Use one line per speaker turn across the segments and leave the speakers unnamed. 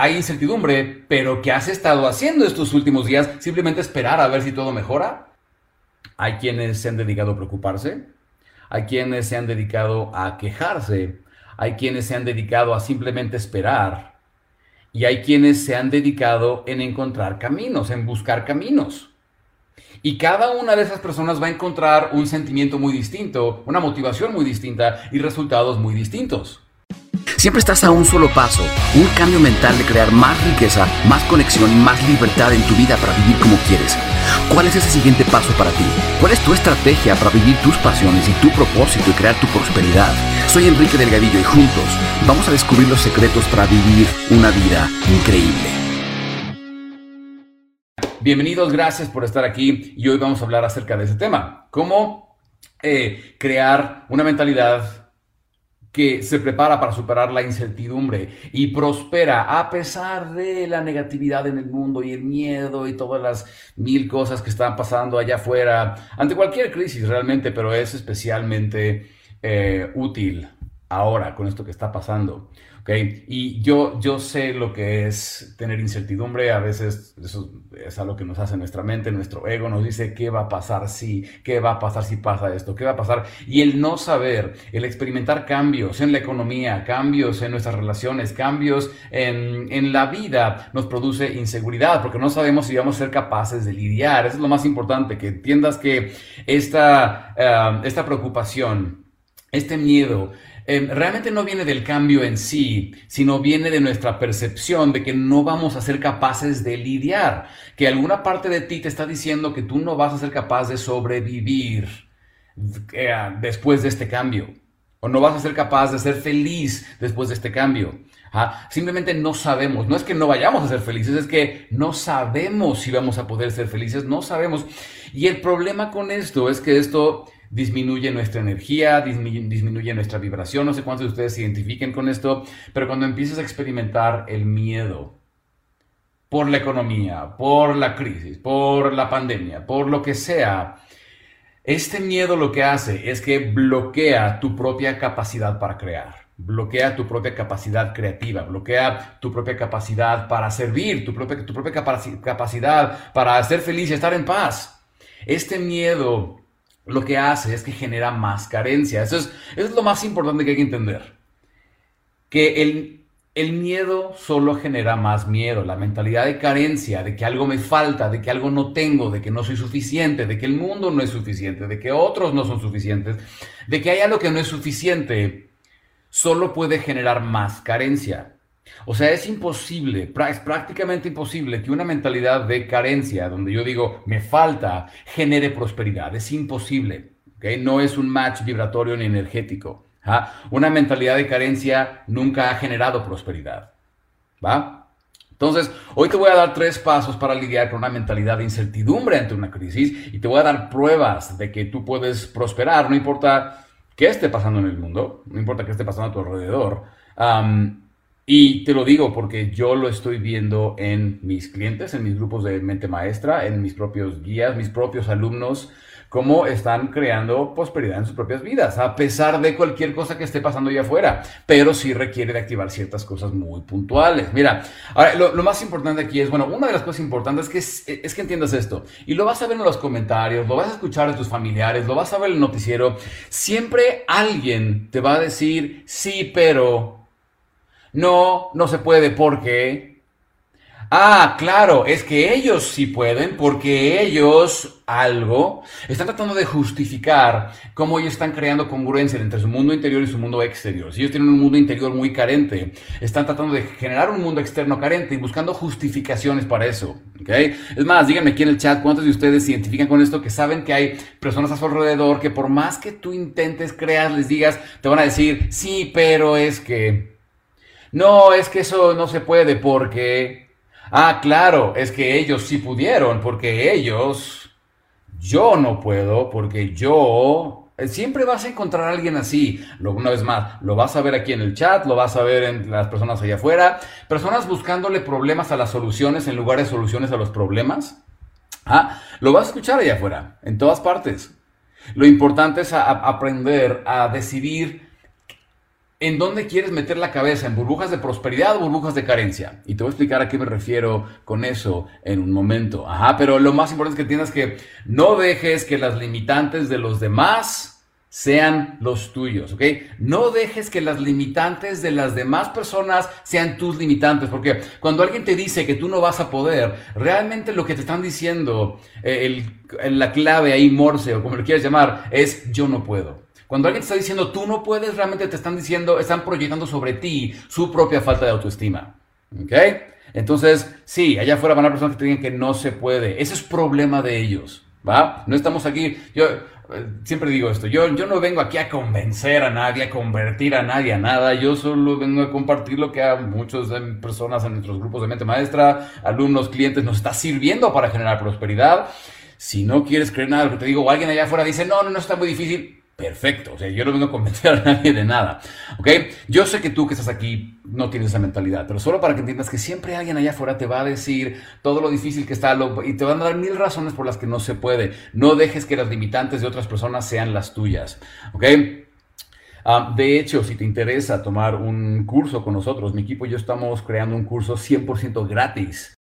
hay incertidumbre, pero ¿qué has estado haciendo estos últimos días? Simplemente esperar a ver si todo mejora. Hay quienes se han dedicado a preocuparse, hay quienes se han dedicado a quejarse, hay quienes se han dedicado a simplemente esperar y hay quienes se han dedicado en encontrar caminos, en buscar caminos. Y cada una de esas personas va a encontrar un sentimiento muy distinto, una motivación muy distinta y resultados muy distintos.
Siempre estás a un solo paso, un cambio mental de crear más riqueza, más conexión y más libertad en tu vida para vivir como quieres. ¿Cuál es ese siguiente paso para ti? ¿Cuál es tu estrategia para vivir tus pasiones y tu propósito y crear tu prosperidad? Soy Enrique Delgadillo y juntos vamos a descubrir los secretos para vivir una vida increíble.
Bienvenidos, gracias por estar aquí y hoy vamos a hablar acerca de ese tema. ¿Cómo eh, crear una mentalidad que se prepara para superar la incertidumbre y prospera a pesar de la negatividad en el mundo y el miedo y todas las mil cosas que están pasando allá afuera, ante cualquier crisis realmente, pero es especialmente eh, útil ahora con esto que está pasando. Y yo, yo sé lo que es tener incertidumbre, a veces eso es algo que nos hace nuestra mente, nuestro ego nos dice qué va a pasar si, qué va a pasar si pasa esto, qué va a pasar. Y el no saber, el experimentar cambios en la economía, cambios en nuestras relaciones, cambios en, en la vida, nos produce inseguridad, porque no sabemos si vamos a ser capaces de lidiar. Eso es lo más importante, que entiendas que esta, eh, esta preocupación, este miedo, Em, realmente no viene del cambio en sí, sino viene de nuestra percepción de que no vamos a ser capaces de lidiar, que alguna parte de ti te está diciendo que tú no vas a ser capaz de sobrevivir eh, después de este cambio, o no vas a ser capaz de ser feliz después de este cambio. Simplemente no sabemos, no es que no vayamos a ser felices, es que no sabemos si vamos a poder ser felices, no sabemos. Y el problema con esto es que esto disminuye nuestra energía, disminuye, nuestra vibración. No sé cuántos de ustedes se identifiquen con esto, pero cuando empiezas a experimentar el miedo por la economía, por la crisis, por la pandemia, por lo que sea, este miedo lo que hace es que bloquea tu propia capacidad para crear bloquea tu propia capacidad creativa, bloquea tu propia capacidad para servir, tu propia, tu propia capacidad para ser feliz y estar en paz. Este miedo lo que hace es que genera más carencia. Eso es, lo más importante que hay que entender. Que el, el miedo solo genera más miedo. La mentalidad de carencia, de que algo me falta, de que algo no tengo, de que no soy suficiente, de que el mundo no es suficiente, de que otros no son suficientes, de que hay algo que no es suficiente, solo puede generar más carencia. O sea, es imposible, es prácticamente imposible que una mentalidad de carencia, donde yo digo, me falta, genere prosperidad. Es imposible. No es un match vibratorio ni energético. ¿ah? Una mentalidad de carencia nunca ha generado prosperidad. ¿Va? Entonces, hoy te voy a dar tres pasos para lidiar con una mentalidad de incertidumbre ante una crisis y te voy a dar pruebas de que tú puedes prosperar, no importa qué esté pasando en el mundo, no importa qué esté pasando a tu alrededor. Y te lo digo porque yo lo estoy viendo en mis clientes, en mis grupos de mente maestra, en mis propios guías, mis propios alumnos, cómo están creando prosperidad en sus propias vidas, a pesar de cualquier cosa que esté pasando allá afuera, pero sí requiere de activar ciertas cosas muy puntuales. Mira, lo, más importante aquí es, bueno, una de las cosas importantes es que, es, es que entiendas esto, y lo vas a ver en los comentarios, lo vas a escuchar de tus familiares, lo vas a ver en el noticiero, siempre alguien te va a decir, sí, pero no, no se puede porque... Ah, claro, es que ellos sí pueden porque ellos algo están tratando de justificar cómo ellos están creando congruencia entre su mundo interior y su mundo exterior. Si ellos tienen un mundo interior muy carente, están tratando de generar un mundo externo carente y buscando justificaciones para eso. ¿okay? Es más, díganme aquí en el chat cuántos de ustedes se identifican con esto, que saben que hay personas a su alrededor que por más que tú intentes crear, les digas, te van a decir, sí, pero es que... No, es que eso no se puede porque... Ah, claro, es que ellos sí pudieron porque ellos... Yo no puedo porque yo... Eh, siempre vas a encontrar a alguien así. Una vez más, lo vas a ver aquí en el chat, lo vas a ver en las personas allá afuera. Personas buscándole problemas a las soluciones en lugar de soluciones a los problemas. Ah, lo vas a escuchar allá afuera, en todas partes. Lo importante es aprender a decidir ¿En dónde quieres meter la cabeza? ¿En burbujas de prosperidad o burbujas de carencia? Y te voy a explicar a qué me refiero con eso en un momento. Ajá, pero lo más importante es que entiendas que no dejes que las limitantes de los demás sean los tuyos, ¿ok? No dejes que las limitantes de las demás personas sean tus limitantes, porque cuando alguien te dice que tú no vas a poder, realmente lo que te están diciendo, eh, la clave ahí, morse o como lo quieras llamar, es yo no puedo. Cuando alguien te está diciendo tú no puedes, realmente te están diciendo, están proyectando sobre ti su propia falta de autoestima. ¿Ok? Entonces, sí, allá afuera van a personas que te digan que no se puede. Ese es problema de ellos. ¿Va? No estamos aquí. Yo eh, siempre digo esto. Yo, yo no vengo aquí a convencer a nadie, a convertir a nadie a nada. Yo solo vengo a compartir lo que a muchas personas en nuestros grupos de mente maestra, alumnos, clientes, nos está sirviendo para generar prosperidad. Si no quieres creer nada de lo que te digo, o alguien allá afuera dice, no, no, no está muy difícil perfecto. O sea, yo no vengo a convencer a nadie de nada. ¿Ok? Yo sé que tú que estás aquí no tienes esa mentalidad, pero solo para que entiendas que siempre alguien allá afuera te va a decir todo lo difícil que está y te van a dar mil razones por las que no se puede. No dejes que las limitantes de otras personas sean las tuyas. ¿Ok? Ah, de hecho, si te interesa tomar un curso con nosotros, mi equipo y yo estamos creando un curso 100% gratis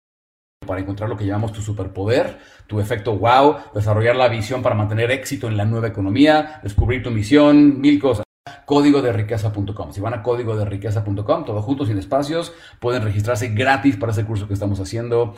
para encontrar lo que llamamos tu superpoder, tu efecto wow, desarrollar la visión para mantener éxito en la nueva economía, descubrir tu misión, mil cosas. Código de riqueza.com. Si van a código de riqueza.com, todo junto, sin espacios, pueden registrarse gratis para ese curso que estamos haciendo.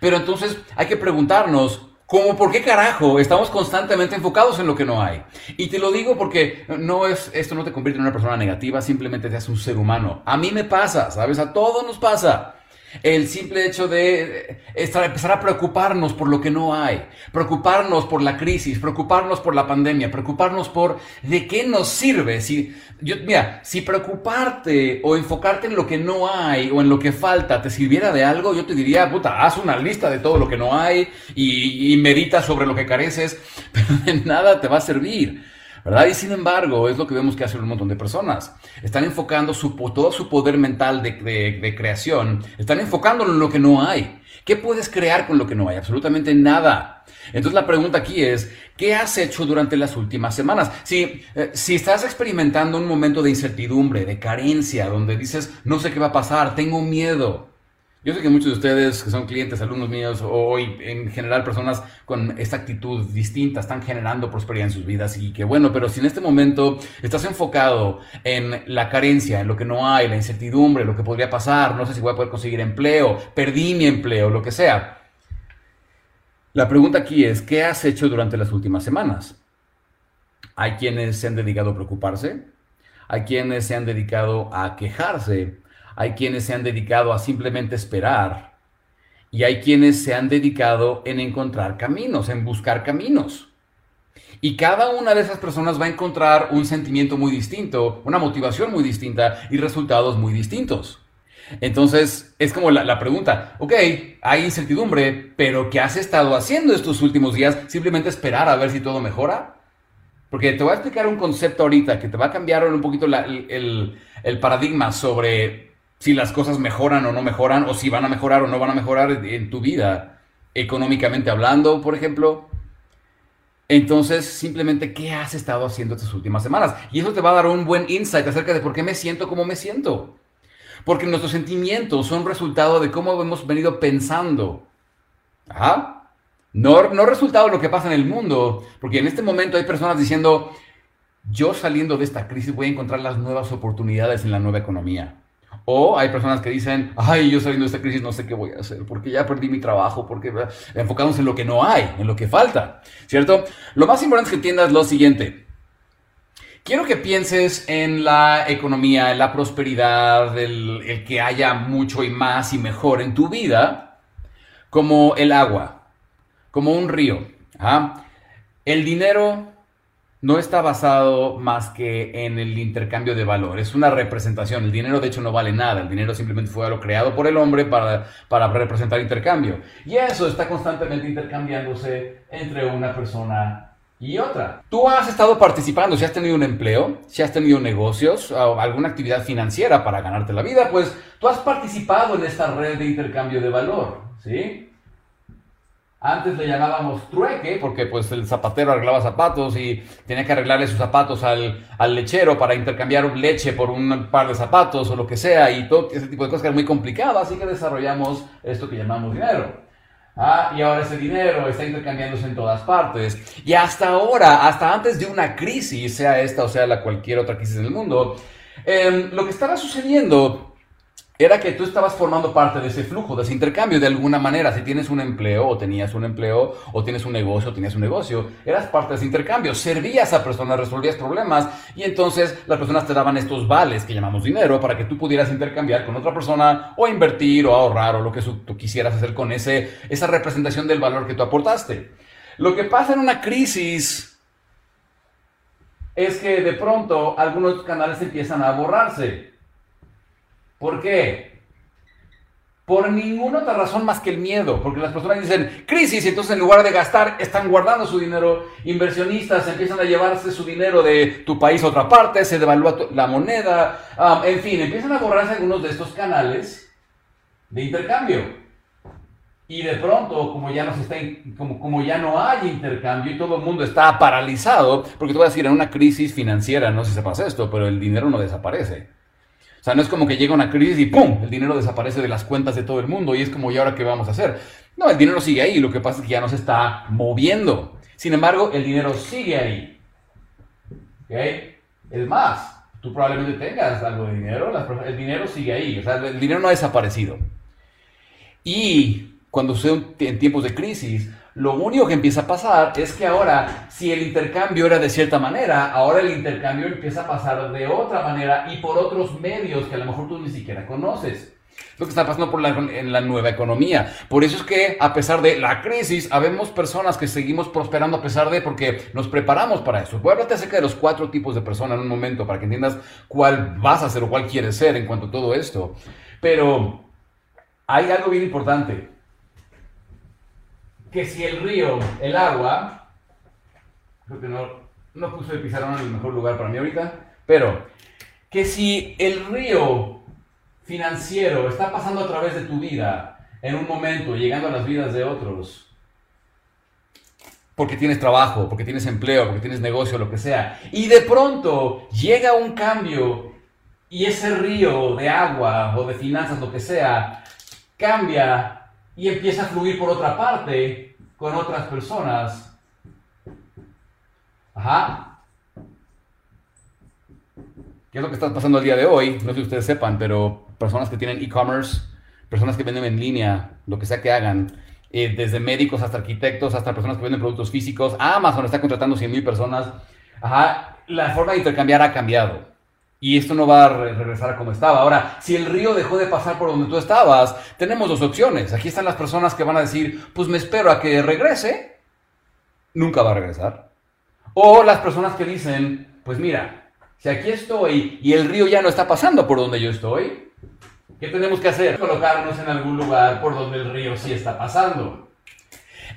Pero entonces hay que preguntarnos, ¿Cómo por qué carajo estamos constantemente enfocados en lo que no hay? Y te lo digo porque no es, esto no te convierte en una persona negativa, simplemente te hace un ser humano. A mí me pasa, ¿sabes? A todos nos pasa. El simple hecho de empezar a preocuparnos por lo que no hay, preocuparnos por la crisis, preocuparnos por la pandemia, preocuparnos por de qué nos sirve. Si, yo, mira, si preocuparte o enfocarte en lo que no hay o en lo que falta te sirviera de algo, yo te diría, puta, haz una lista de todo lo que no hay y, y medita sobre lo que careces, pero de nada te va a servir. ¿Verdad? Y sin embargo, es lo que vemos que hacen un montón de personas. Están enfocando su, todo su poder mental de, creación, están enfocándolo en lo que no hay. ¿Qué puedes crear con lo que no hay? Absolutamente nada. Entonces la pregunta aquí es, ¿qué has hecho durante las últimas semanas? Si, eh, si estás experimentando un momento de incertidumbre, de carencia, donde dices, no sé qué va a pasar, tengo miedo, yo sé que muchos de ustedes que son clientes, alumnos míos, o hoy en general personas con esta actitud distinta están generando prosperidad en sus vidas y que bueno, pero si en este momento estás enfocado en la carencia, en lo que no hay, la incertidumbre, lo que podría pasar, no sé si voy a poder conseguir empleo, perdí mi empleo, lo que sea. La pregunta aquí es, ¿qué has hecho durante las últimas semanas? Hay quienes se han dedicado a preocuparse, hay quienes se han dedicado a quejarse, hay quienes se han dedicado a simplemente esperar y hay quienes se han dedicado en encontrar caminos, en buscar caminos. Y cada una de esas personas va a encontrar un sentimiento muy distinto, una motivación muy distinta y resultados muy distintos. Entonces, es como la, pregunta, ok, hay incertidumbre, pero ¿qué has estado haciendo estos últimos días? ¿Simplemente esperar a ver si todo mejora? Porque te voy a explicar un concepto ahorita que te va a cambiar un poquito el, el paradigma sobre si las cosas mejoran o no mejoran, o si van a mejorar o no van a mejorar en tu vida, económicamente hablando, por ejemplo. Entonces, simplemente, ¿qué has estado haciendo estas últimas semanas? Y eso te va a dar un buen insight acerca de por qué me siento como me siento. Porque nuestros sentimientos son resultado de cómo hemos venido pensando. Ajá. No, no resultado de lo que pasa en el mundo. Porque en este momento hay personas diciendo, yo saliendo de esta crisis voy a encontrar las nuevas oportunidades en la nueva economía. O hay personas que dicen, ay, yo saliendo de esta crisis no sé qué voy a hacer, porque ya perdí mi trabajo, porque enfocamos en lo que no hay, en lo que falta, ¿cierto? Lo más importante es que entiendas lo siguiente. Quiero que pienses en la economía, en la prosperidad, el, el que haya mucho y más y mejor en tu vida, como el agua, como un río. ¿ah? El dinero no está basado más que en el intercambio de valor. Es una representación. El dinero, de hecho, no vale nada. El dinero simplemente fue algo creado por el hombre para, para representar intercambio. Y eso está constantemente intercambiándose entre una persona y otra. Tú has estado participando, si has tenido un empleo, si has tenido negocios o alguna actividad financiera para ganarte la vida, pues tú has participado en esta red de intercambio de valor, ¿sí? Antes le llamábamos trueque, porque pues el zapatero arreglaba zapatos y tenía que arreglarle sus zapatos al, al lechero para intercambiar leche por un par de zapatos o lo que sea, y todo ese tipo de cosas que era muy complicado, así que desarrollamos esto que llamamos dinero. Ah, y ahora ese dinero está intercambiándose en todas partes. Y hasta ahora, hasta antes de una crisis, sea esta o sea la cualquier otra crisis en el mundo, em, lo que estaba sucediendo era que tú estabas formando parte de ese flujo, de ese intercambio de alguna manera. Si tienes un empleo o tenías un empleo o tienes un negocio o tenías un negocio, eras parte de ese intercambio. Servías a personas, resolvías problemas y entonces las personas te daban estos vales que llamamos dinero para que tú pudieras intercambiar con otra persona o invertir o ahorrar o lo que tú quisieras hacer con ese, esa representación del valor que tú aportaste. Lo que pasa en una crisis es que de pronto algunos canales empiezan a borrarse. ¿Por qué? Por ninguna otra razón más que el miedo, porque las personas dicen crisis y entonces en lugar de gastar están guardando su dinero, inversionistas empiezan a llevarse su dinero de tu país a otra parte, se devalúa la moneda, en fin, empiezan a borrarse algunos de estos canales de intercambio. Y de pronto, como ya no, se hay intercambio y todo el mundo está paralizado, porque tú vas a decir en una crisis financiera, no sé si sepas esto, pero el dinero no desaparece. O sea, no es como que llega una crisis y ¡pum! El dinero desaparece de las cuentas de todo el mundo y es como, ¿y ahora qué vamos a hacer? No, el dinero sigue ahí, lo que pasa es que ya no se está moviendo. Sin embargo, el dinero sigue ahí. ¿Ok? Es más, tú probablemente tengas algo de dinero, el dinero sigue ahí, o sea, el dinero no ha desaparecido. Y cuando sucede en tiempos de crisis, lo único que empieza a pasar es que ahora, si el intercambio era de cierta manera, ahora el intercambio empieza a pasar de otra manera y por otros medios que a lo mejor tú ni siquiera conoces. Lo que está pasando por la, en la nueva economía. Por eso es que a pesar de la crisis, habemos personas que seguimos prosperando a pesar de, porque nos preparamos para eso. Voy a hablarte acerca de los cuatro tipos de personas en un momento para que entiendas cuál vas a ser o cuál quieres ser en cuanto a todo esto. Pero hay algo bien importante que si el río, el agua, creo que no, no puse el pizarrón en el mejor lugar para mí ahorita, pero que si el río financiero está pasando a través de tu vida en un momento, llegando a las vidas de otros, porque tienes trabajo, porque tienes empleo, porque tienes negocio, lo que sea, y de pronto llega un cambio y ese río de agua o de finanzas, lo que sea, cambia y empieza a fluir por otra parte con otras personas. Ajá. ¿Qué es lo que está pasando el día de hoy? No sé si ustedes sepan, pero personas que tienen e-commerce, personas que venden en línea, lo que sea que hagan, eh, desde médicos hasta arquitectos, hasta personas que venden productos físicos, Amazon está contratando 100 mil personas. Ajá, la forma de intercambiar ha cambiado y esto no va a regresar a como estaba. Ahora, si el río dejó de pasar por donde tú estabas, tenemos dos opciones. Aquí están las personas que van a decir, pues me espero a que regrese. Nunca va a regresar. O las personas que dicen, pues mira, si aquí estoy y el río ya no está pasando por donde yo estoy, ¿qué tenemos que hacer? Colocarnos en algún lugar por donde el río sí está pasando.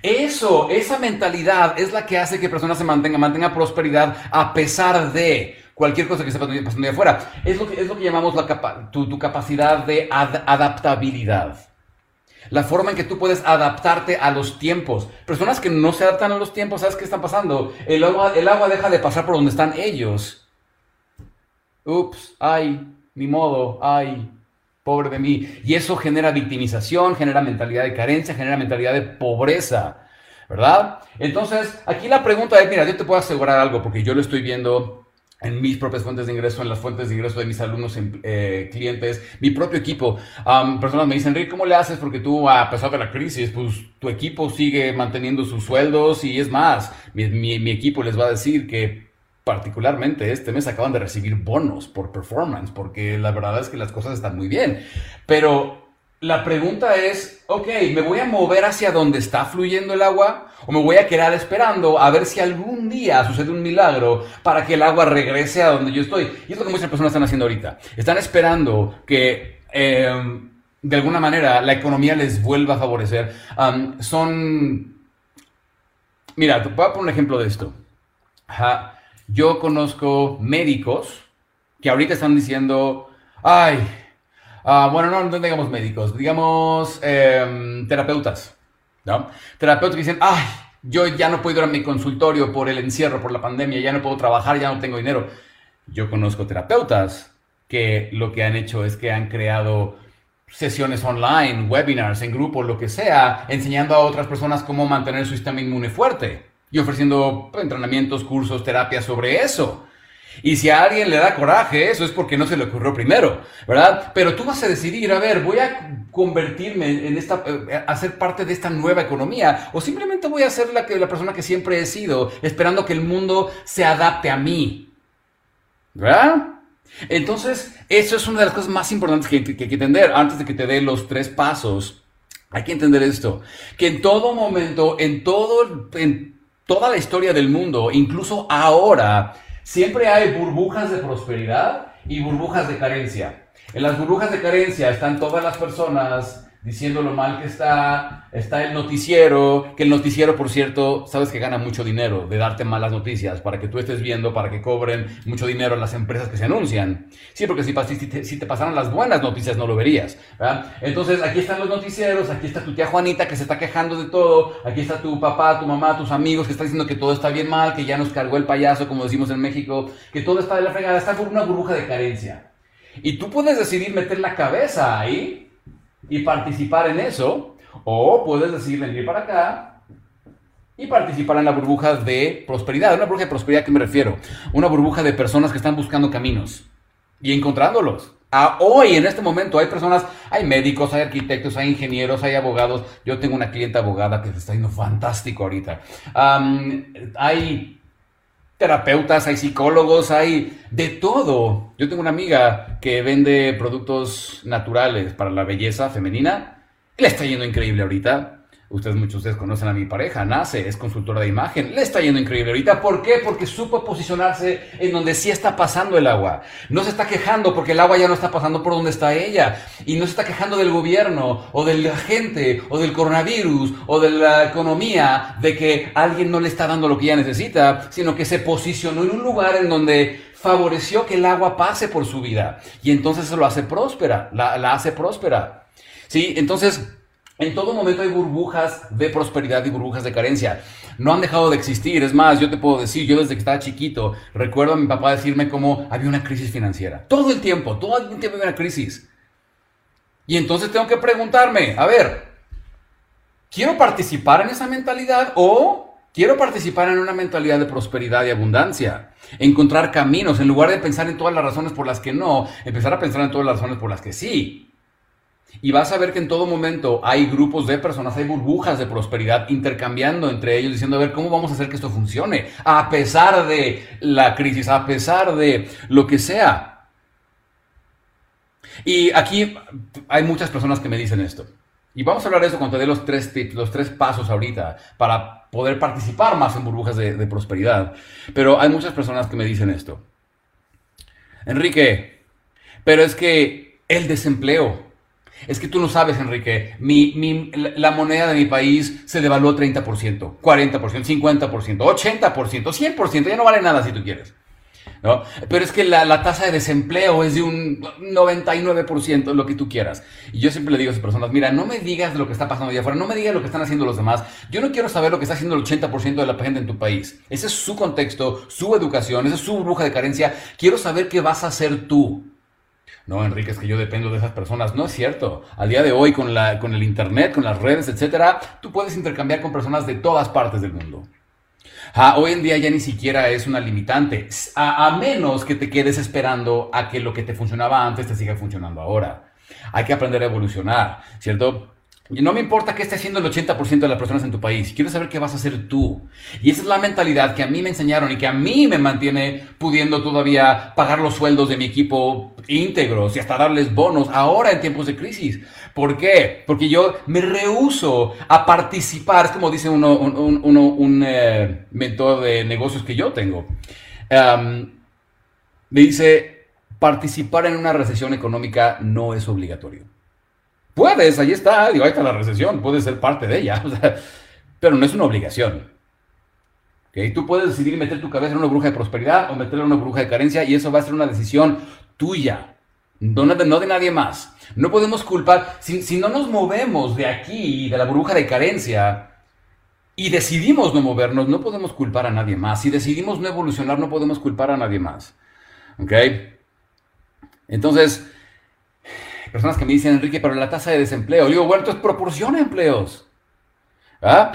Eso, esa mentalidad es la que hace que personas se mantengan, mantengan prosperidad a pesar de cualquier cosa que esté pasando de afuera. Es lo que, es lo que llamamos la tu, capacidad de adaptabilidad. La forma en que tú puedes adaptarte a los tiempos. Personas que no se adaptan a los tiempos, ¿sabes qué está pasando? El agua, el agua deja de pasar por donde están ellos. Ups, ay, ni modo, ay, pobre de mí. Y eso genera victimización, genera mentalidad de carencia, genera mentalidad de pobreza, ¿verdad? Entonces, aquí la pregunta es, mira, yo te puedo asegurar algo, porque yo lo estoy viendo en mis propias fuentes de ingreso, en las fuentes de ingreso de mis alumnos, eh, clientes, mi propio equipo. personas me dicen, Rick, ¿cómo le haces? Porque tú, a pesar de la crisis, pues tu equipo sigue manteniendo sus sueldos y es más, mi, mi equipo les va a decir que particularmente este mes acaban de recibir bonos por performance, porque la verdad es que las cosas están muy bien. Pero la pregunta es, ok, ¿me voy a mover hacia donde está fluyendo el agua? ¿O me voy a quedar esperando a ver si algún día sucede un milagro para que el agua regrese a donde yo estoy? Y es lo que muchas personas están haciendo ahorita. Están esperando que em, de alguna manera la economía les vuelva a favorecer. son... Mira, te voy a poner un ejemplo de esto. Yo conozco médicos que ahorita están diciendo, ay, Ah, bueno, no, no digamos médicos, digamos em, terapeutas. ¿no? Terapeutas que dicen, ay, yo ya no puedo ir a mi consultorio por el encierro, por la pandemia, ya no puedo trabajar, ya no tengo dinero. Yo conozco terapeutas que lo que han hecho es que han creado sesiones online, webinars, en grupo, lo que sea, enseñando a otras personas cómo mantener su sistema inmune fuerte y ofreciendo entrenamientos, cursos, terapias sobre eso. Y si a alguien le da coraje, eso es porque no se le ocurrió primero, ¿verdad? Pero tú vas a decidir, a ver, voy a convertirme en esta, eh, a ser parte de esta nueva economía, o simplemente voy a ser la, que, la persona que siempre he sido, esperando que el mundo se adapte a mí, ¿verdad? Entonces, eso es una de las cosas más importantes que, hay que entender antes de que te dé los tres pasos. Hay que entender esto, que en todo momento, en todo, en toda la historia del mundo, incluso ahora, siempre hay burbujas de prosperidad y burbujas de carencia. En las burbujas de carencia están todas las personas diciendo lo mal que está, está el noticiero, que el noticiero, por cierto, sabes que gana mucho dinero de darte malas noticias para que tú estés viendo, para que cobren mucho dinero las empresas que se anuncian. Sí, porque si, si, te, pasaran las buenas noticias no lo verías. Entonces, aquí están los noticieros, aquí está tu tía Juanita que se está quejando de todo, aquí está tu papá, tu mamá, tus amigos que están diciendo que todo está bien mal, que ya nos cargó el payaso, como decimos en México, que todo está de la fregada, está por una burbuja de carencia. Y tú puedes decidir meter la cabeza ahí y participar en eso, o puedes decir venir para acá y participar en la burbuja de prosperidad. ¿Una burbuja de prosperidad a qué me refiero? Una burbuja de personas que están buscando caminos y encontrándolos. Hoy, en este momento, hay personas, hay médicos, hay arquitectos, hay ingenieros, hay abogados. Yo tengo una clienta abogada que se está yendo fantástico ahorita. hay terapeutas, hay psicólogos, hay de todo. Yo tengo una amiga que vende productos naturales para la belleza femenina. Le está yendo increíble ahorita. Ustedes, muchos de ustedes conocen a mi pareja, Nace, es consultora de imagen. Le está yendo increíble ahorita. ¿Por qué? Porque supo posicionarse en donde sí está pasando el agua. No se está quejando porque el agua ya no está pasando por donde está ella. Y no se está quejando del gobierno, o de la gente, o del coronavirus, o de la economía, de que alguien no le está dando lo que ella necesita, sino que se posicionó en un lugar en donde favoreció que el agua pase por su vida. Y entonces eso lo hace próspera, la, la hace próspera. ¿Sí? Entonces en todo momento hay burbujas de prosperidad y burbujas de carencia. No han dejado de existir. Es más, yo te puedo decir, yo desde que estaba chiquito, recuerdo a mi papá decirme cómo había una crisis financiera. Todo el tiempo, todo el tiempo había una crisis. Y entonces tengo que preguntarme, a ver, ¿quiero participar en esa mentalidad o quiero participar en una mentalidad de prosperidad y abundancia? Encontrar caminos, en lugar de pensar en todas las razones por las que no, empezar a pensar en todas las razones por las que sí. Y vas a ver que en todo momento hay grupos de personas, hay burbujas de prosperidad intercambiando entre ellos, diciendo, a ver, ¿cómo vamos a hacer que esto funcione? A pesar de la crisis, a pesar de lo que sea. Y aquí hay muchas personas que me dicen esto. Y vamos a hablar de eso cuando te dé los tres tips, los tres pasos ahorita para poder participar más en burbujas de, de prosperidad. Pero hay muchas personas que me dicen esto. Enrique, pero es que el desempleo es que tú no sabes, Enrique, mi, la moneda de mi país se devaluó 30%, 40%, 50%, 80%, 100%, ya no vale nada si tú quieres. ¿no? Pero es que la, tasa de desempleo es de un 99%, lo que tú quieras. Y yo siempre le digo a esas personas, mira, no me digas lo que está pasando allá afuera, no me digas lo que están haciendo los demás. Yo no quiero saber lo que está haciendo el 80% de la gente en tu país. Ese es su contexto, su educación, esa es su bruja de carencia. Quiero saber qué vas a hacer tú. No, Enrique, es que yo dependo de esas personas. No es cierto. Al día de hoy, con, la, con el Internet, con las redes, etcétera, tú puedes intercambiar con personas de todas partes del mundo. Ah, hoy en día ya ni siquiera es una limitante, a, a menos que te quedes esperando a que lo que te funcionaba antes te siga funcionando ahora. Hay que aprender a evolucionar, ¿cierto? Y no me importa qué esté haciendo el 80% de las personas en tu país. Quiero saber qué vas a hacer tú. Y esa es la mentalidad que a mí me enseñaron y que a mí me mantiene pudiendo todavía pagar los sueldos de mi equipo íntegros y hasta darles bonos ahora en tiempos de crisis. ¿Por qué? Porque yo me rehuso a participar. Es como dice uno, un, eh, mentor de negocios que yo tengo. me dice, participar en una recesión económica no es obligatorio. Puedes, ahí está, digo, ahí está la recesión, puedes ser parte de ella, pero no es una obligación. ¿Okay? Tú puedes decidir meter tu cabeza en una bruja de prosperidad o meterla en una bruja de carencia y eso va a ser una decisión tuya. no, de nadie más. No podemos culpar, si, no nos movemos de aquí, de la burbuja de carencia, y decidimos no movernos, no podemos culpar a nadie más. Si decidimos no evolucionar, no podemos culpar a nadie más. ¿Ok? Entonces, personas que me dicen, Enrique, pero la tasa de desempleo. Yo digo, bueno, entonces proporciona empleos. ¿Ah?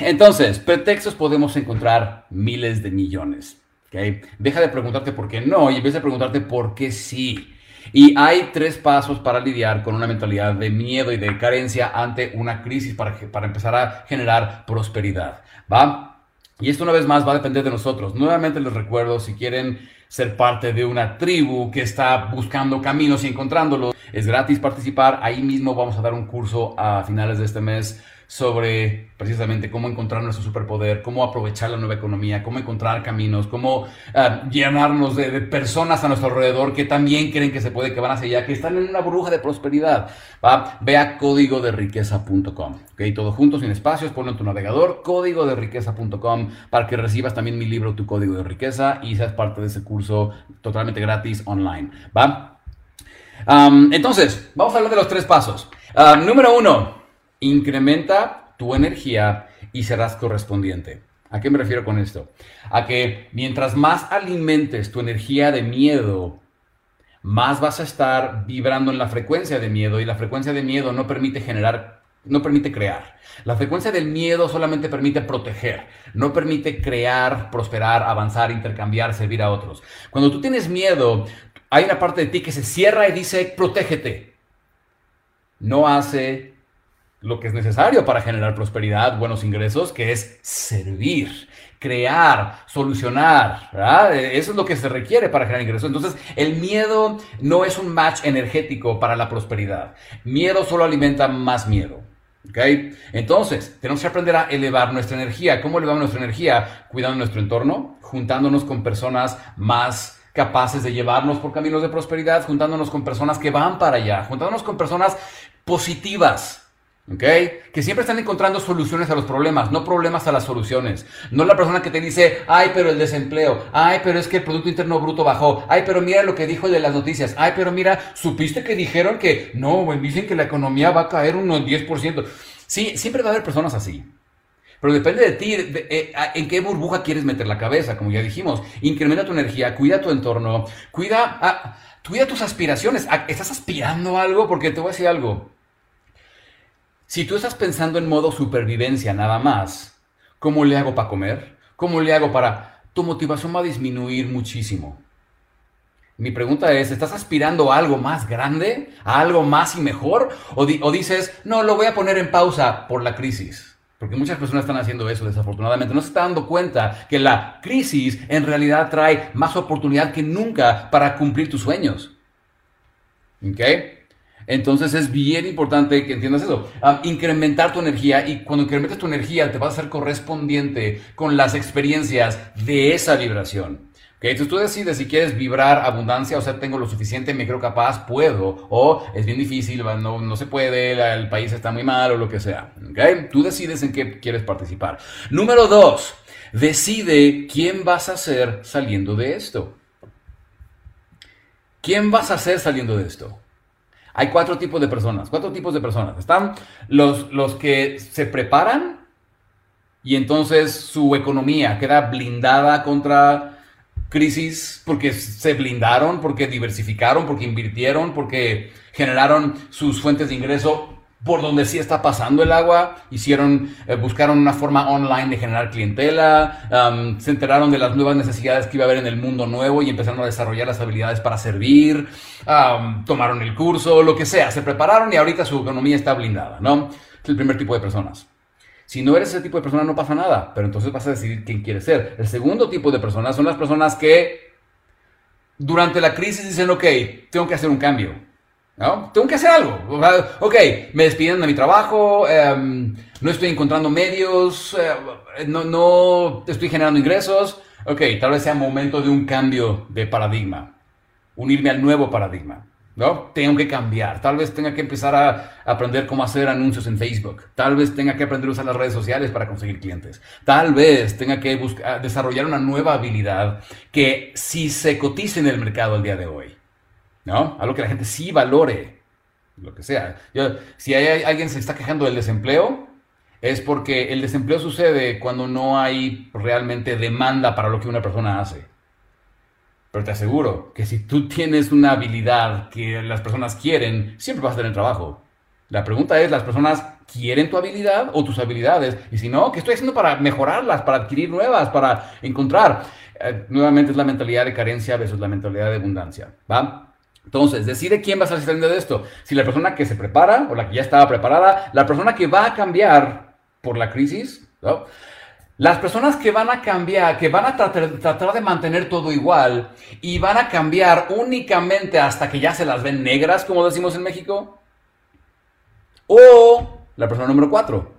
Entonces, pretextos podemos encontrar miles de millones. ¿okay? Deja de preguntarte por qué no y empieza a preguntarte por qué sí. Y hay tres pasos para lidiar con una mentalidad de miedo y de carencia ante una crisis para, para empezar a generar prosperidad. ¿Va? Y esto una vez más va a depender de nosotros. Nuevamente les recuerdo, si quieren ser parte de una tribu que está buscando caminos y encontrándolos, es gratis participar. Ahí mismo vamos a dar un curso a finales de este mes sobre precisamente cómo encontrar nuestro superpoder, cómo aprovechar la nueva economía, cómo encontrar caminos, cómo uh, llenarnos de, personas a nuestro alrededor que también creen que se puede, que van hacia allá, que están en una burbuja de prosperidad. ¿va? Ve a código de. Todo junto, sin espacios, ponlo en tu navegador, código para que recibas también mi libro, Tu Código de Riqueza, y seas parte de ese curso totalmente gratis online. ¿va? Entonces, vamos a hablar de los tres pasos. Uh, número uno, incrementa tu energía y serás correspondiente. ¿A qué me refiero con esto? A que mientras más alimentes tu energía de miedo, más vas a estar vibrando en la frecuencia de miedo y la frecuencia de miedo no permite generar, no permite crear. La frecuencia del miedo solamente permite proteger, no permite crear, prosperar, avanzar, intercambiar, servir a otros. Cuando tú tienes miedo, hay una parte de ti que se cierra y dice, protégete. No hace lo que es necesario para generar prosperidad, buenos ingresos, que es servir, crear, solucionar. Eso es lo que se requiere para generar ingresos. Entonces, el miedo no es un match energético para la prosperidad. Miedo solo alimenta más miedo. ¿Okay? Entonces, tenemos que aprender a elevar nuestra energía. ¿Cómo elevamos nuestra energía? Cuidando nuestro entorno, juntándonos con personas más capaces de llevarnos por caminos de prosperidad, juntándonos con personas que van para allá, juntándonos con personas positivas, ¿Ok? Que siempre están encontrando soluciones a los problemas, no problemas a las soluciones. No la persona que te dice, ay, pero el desempleo, ay, pero es que el Producto Interno Bruto bajó, ay, pero mira lo que dijo de las noticias, ay, pero mira, supiste que dijeron que no, dicen que la economía va a caer un 10%. Sí, siempre va a haber personas así. Pero depende de ti, eh, en qué burbuja quieres meter la cabeza, como ya dijimos. Incrementa tu energía, cuida tu entorno, cuida, ah, cuida tus aspiraciones. Ah, ¿Estás aspirando a algo? Porque te voy a decir algo. Si tú estás pensando en modo supervivencia nada más, ¿cómo le hago para comer? ¿Cómo le hago para... Tu motivación va a disminuir muchísimo. Mi pregunta es, ¿estás aspirando a algo más grande? ¿A algo más y mejor? ¿O, dices, no, lo voy a poner en pausa por la crisis? Porque muchas personas están haciendo eso, desafortunadamente. No se están dando cuenta que la crisis en realidad trae más oportunidad que nunca para cumplir tus sueños. ¿Ok? Entonces es bien importante que entiendas eso. incrementar tu energía y cuando incrementas tu energía te vas a ser correspondiente con las experiencias de esa vibración. Okay, entonces tú decides si quieres vibrar abundancia, o sea, tengo lo suficiente, me creo capaz, puedo, o es bien difícil, no, no se puede, el país está muy mal o lo que sea. Okay? Tú decides en qué quieres participar. Número dos, decide quién vas a ser saliendo de esto. ¿Quién vas a ser saliendo de esto? Hay cuatro tipos de personas, cuatro tipos de personas. Están los, los que se preparan y entonces su economía queda blindada contra crisis porque se blindaron, porque diversificaron, porque invirtieron, porque generaron sus fuentes de ingreso por donde sí está pasando el agua, hicieron, eh, buscaron una forma online de generar clientela, se enteraron de las nuevas necesidades que iba a haber en el mundo nuevo y empezaron a desarrollar las habilidades para servir, tomaron el curso, lo que sea, se prepararon y ahorita su economía está blindada, ¿no? Es el primer tipo de personas. Si no eres ese tipo de persona no pasa nada, pero entonces vas a decidir quién quieres ser. El segundo tipo de personas son las personas que durante la crisis dicen, ok, tengo que hacer un cambio ¿no? Tengo que hacer algo. Ok, me despiden de mi trabajo, em, no estoy encontrando medios, eh, no, no estoy generando ingresos. Ok, tal vez sea momento de un cambio de paradigma, unirme al nuevo paradigma. ¿no? Tengo que cambiar. Tal vez tenga que empezar a aprender cómo hacer anuncios en Facebook. Tal vez tenga que aprender a usar las redes sociales para conseguir clientes. Tal vez tenga que buscar, desarrollar una nueva habilidad que si se cotice en el mercado el día de hoy ¿no? Algo que la gente sí valore, lo que sea. si hay, alguien se está quejando del desempleo, es porque el desempleo sucede cuando no hay realmente demanda para lo que una persona hace. Pero te aseguro que si tú tienes una habilidad que las personas quieren, siempre vas a tener trabajo. La pregunta es, ¿las personas quieren tu habilidad o tus habilidades? Y si no, ¿qué estoy haciendo para mejorarlas, para adquirir nuevas, para encontrar? Eh, nuevamente es la mentalidad de carencia versus la mentalidad de abundancia. ¿Va? Entonces, decide quién va a salir de esto. Si la persona que se prepara o la que ya estaba preparada, la persona que va a cambiar por la crisis. Las personas que van a cambiar, que van a tratar, de mantener todo igual y van a cambiar únicamente hasta que ya se las ven negras, como decimos en México. O la persona número cuatro,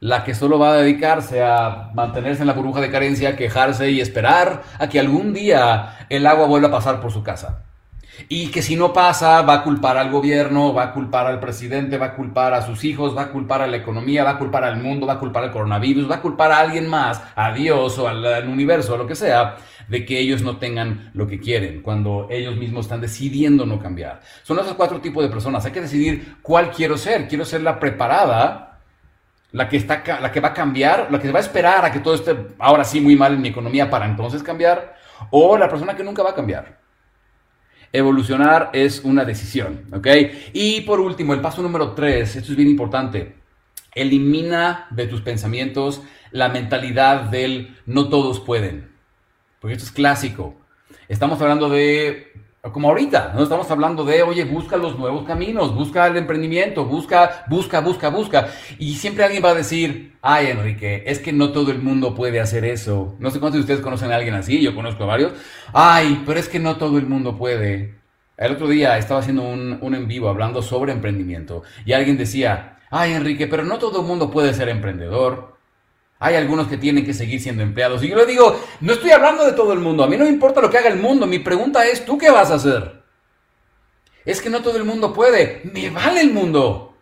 la que solo va a dedicarse a mantenerse en la burbuja de carencia, quejarse y esperar a que algún día el agua vuelva a pasar por su casa. Y que si no pasa, va a culpar al gobierno, va a culpar al presidente, va a culpar a sus hijos, va a culpar a la economía, va a culpar al mundo, va a culpar al coronavirus, va a culpar a alguien más, a Dios o al, universo, o lo que sea, de que ellos no tengan lo que quieren, cuando ellos mismos están decidiendo no cambiar. Son esos cuatro tipos de personas. Hay que decidir cuál quiero ser. Quiero ser la preparada, la que, está, la que va a cambiar, la que va a esperar a que todo esté ahora sí muy mal en mi economía para entonces cambiar, o la persona que nunca va a cambiar. Evolucionar es una decisión. Y por último, el paso número tres, esto es bien importante. Elimina de tus pensamientos la mentalidad del no todos pueden. Porque esto es clásico. Estamos hablando de como ahorita, no estamos hablando de, oye, busca los nuevos caminos, busca el emprendimiento, busca, busca, busca, busca. Y siempre alguien va a decir, ay, Enrique, es que no todo el mundo puede hacer eso. No sé cuántos de ustedes conocen a alguien así, yo conozco a varios. Ay, pero es que no todo el mundo puede. El otro día estaba haciendo un, un en vivo hablando sobre emprendimiento y alguien decía, ay, Enrique, pero no todo el mundo puede ser emprendedor. Hay algunos que tienen que seguir siendo empleados. Y yo le digo, no estoy hablando de todo el mundo. A mí no me importa lo que haga el mundo. Mi pregunta es, ¿tú qué vas a hacer? Es que no todo el mundo puede. Me vale el mundo.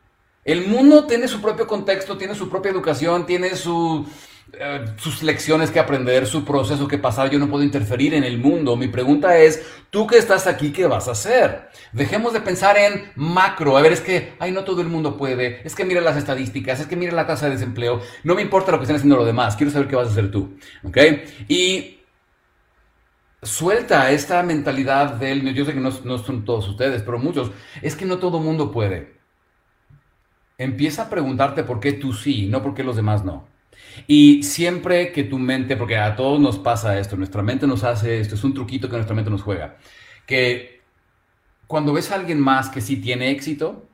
El mundo tiene su propio contexto, tiene su propia educación, tiene su, eh, sus lecciones que aprender, su proceso que pasar. Yo no puedo interferir en el mundo. Mi pregunta es, tú que estás aquí, ¿qué vas a hacer? Dejemos de pensar en macro. A ver, es que, ay, no todo el mundo puede. Es que mira las estadísticas, es que mira la tasa de desempleo. No me importa lo que estén haciendo los demás. Quiero saber qué vas a hacer tú. ¿Ok? Y suelta esta mentalidad del, yo sé que no, no son todos ustedes, pero muchos, es que no todo el mundo puede. Empieza a preguntarte por qué tú sí, no por qué los demás no. Y siempre que tu mente, porque a todos nos pasa esto, nuestra mente nos hace esto, es un truquito que nuestra mente nos juega, que cuando ves a alguien más que sí tiene éxito,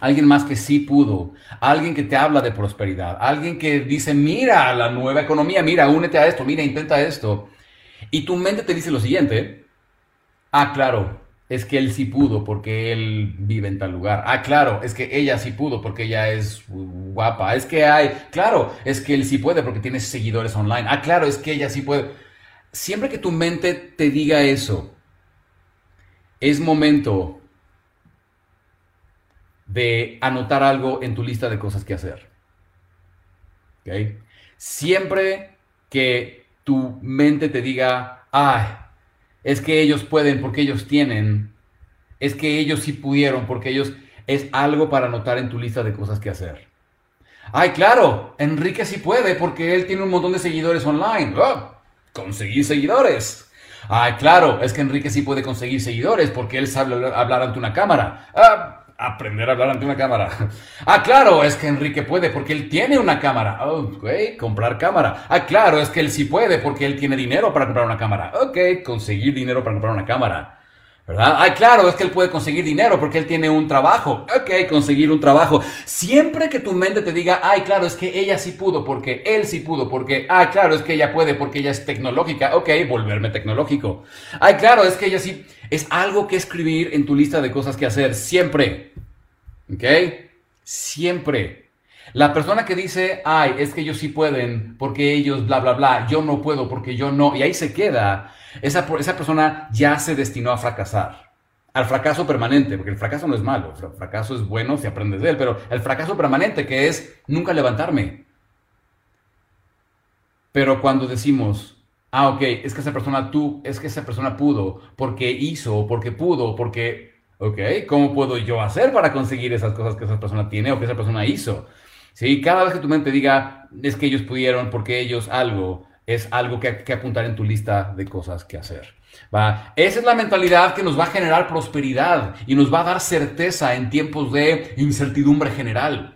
alguien más que sí pudo, alguien que te habla de prosperidad, alguien que dice, mira la nueva economía, mira, únete a esto, mira, intenta esto, y tu mente te dice lo siguiente, ah, claro, es que él sí pudo porque él vive en tal lugar. Ah, claro, es que ella sí pudo porque ella es guapa. Es que hay, claro, es que él sí puede porque tiene seguidores online. Ah, claro, es que ella sí puede. Siempre que tu mente te diga eso, es momento de anotar algo en tu lista de cosas que hacer. ¿Ok? Siempre que tu mente te diga, ay, es que ellos pueden porque ellos tienen, es que ellos sí pudieron porque ellos es algo para anotar en tu lista de cosas que hacer. Ay, claro, Enrique sí puede porque él tiene un montón de seguidores online. Oh, conseguir seguidores. Ay, claro, es que Enrique sí puede conseguir seguidores porque él sabe hablar ante una cámara. Ah, aprender a hablar ante una cámara. Ah, claro, es que Enrique puede porque él tiene una cámara. Ok, comprar cámara. Ah, claro, es que él sí puede porque él tiene dinero para comprar una cámara. Ok, conseguir dinero para comprar una cámara. ¿Verdad? Ay, claro, es que él puede conseguir dinero porque él tiene un trabajo. Ok, conseguir un trabajo. Siempre que tu mente te diga, ay, claro, es que ella sí pudo porque él sí pudo porque, ay, claro, es que ella puede porque ella es tecnológica. Ok, volverme tecnológico. Ay, claro, es que ella sí. Es algo que escribir en tu lista de cosas que hacer. Siempre. ¿Ok? Siempre. La persona que dice, ay, es que ellos sí pueden porque ellos, bla, bla, bla, yo no puedo porque yo no, y ahí se queda, esa, esa persona ya se destinó a fracasar. Al fracaso permanente, porque el fracaso no es malo, el fracaso es bueno si aprendes de él, pero el fracaso permanente que es nunca levantarme. Pero cuando decimos, ah, ok, es que esa persona tú, es que esa persona pudo, porque hizo, porque pudo, porque, ok, ¿cómo puedo yo hacer para conseguir esas cosas que esa persona tiene o que esa persona hizo? Sí, cada vez que tu mente diga, es que ellos pudieron, porque ellos algo, es algo que, que apuntar en tu lista de cosas que hacer. ¿va? Esa es la mentalidad que nos va a generar prosperidad y nos va a dar certeza en tiempos de incertidumbre general.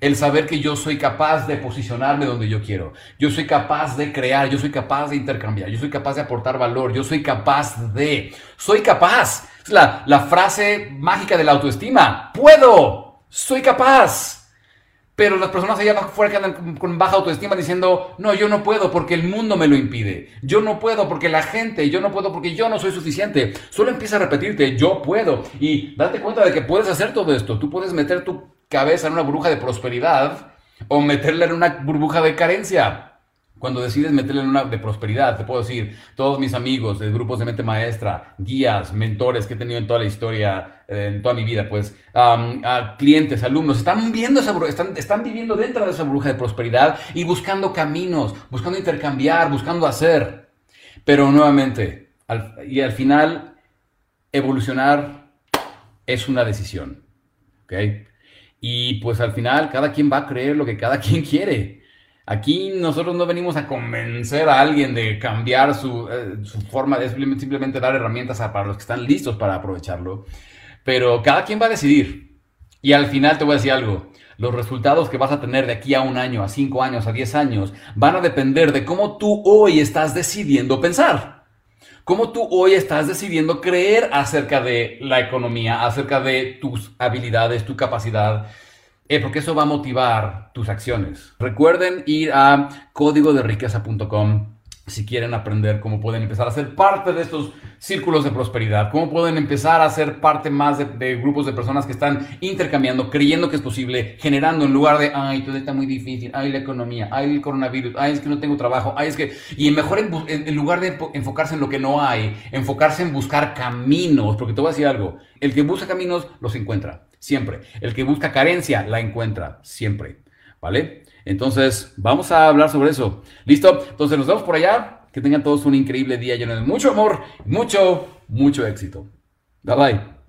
El saber que yo soy capaz de posicionarme donde yo quiero. Yo soy capaz de crear, yo soy capaz de intercambiar, yo soy capaz de aportar valor, yo soy capaz de... Soy capaz. Es la, frase mágica de la autoestima. Puedo. Soy capaz. Pero las personas allá afuera que andan con baja autoestima diciendo, no, yo no puedo porque el mundo me lo impide. Yo no puedo porque la gente, yo no puedo porque yo no soy suficiente. Solo empieza a repetirte, yo puedo. Y date cuenta de que puedes hacer todo esto. Tú puedes meter tu cabeza en una burbuja de prosperidad o meterla en una burbuja de carencia. Cuando decides meterla en una de prosperidad, te puedo decir, todos mis amigos de grupos de mente maestra, guías, mentores que he tenido en toda la historia, eh, en toda mi vida, pues, clientes, alumnos, están viendo esa están, están viviendo dentro de esa burbuja de prosperidad y buscando caminos, buscando intercambiar, buscando hacer. Pero nuevamente, y al final, evolucionar es una decisión. ¿Ok? Y pues al final cada quien va a creer lo que cada quien quiere. Aquí nosotros no venimos a convencer a alguien de cambiar su, eh, forma, de simplemente, dar herramientas para los que están listos para aprovecharlo. Pero cada quien va a decidir. Y al final te voy a decir algo. Los resultados que vas a tener de aquí a un año, a cinco años, a diez años, van a depender de cómo tú hoy estás decidiendo pensar. Cómo tú hoy estás decidiendo creer acerca de la economía, acerca de tus habilidades, tu capacidad, eh, porque eso va a motivar tus acciones. Recuerden ir a códigoderiqueza.com si quieren aprender cómo pueden empezar a ser parte de estos círculos de prosperidad, cómo pueden empezar a ser parte más de, grupos de personas que están intercambiando, creyendo que es posible, generando en lugar de, ay, todo está muy difícil, ay, la economía, ay, el coronavirus, ay, es que no tengo trabajo, ay, es que... Y mejor en, lugar de enfocarse en lo que no hay, enfocarse en buscar caminos, porque te voy a decir algo, el que busca caminos los encuentra, siempre. El que busca carencia la encuentra, siempre. ¿Vale? Entonces, vamos a hablar sobre eso. ¿Listo? Entonces, nos vemos por allá. Que tengan todos un increíble día lleno de mucho amor, mucho, mucho éxito. Bye bye.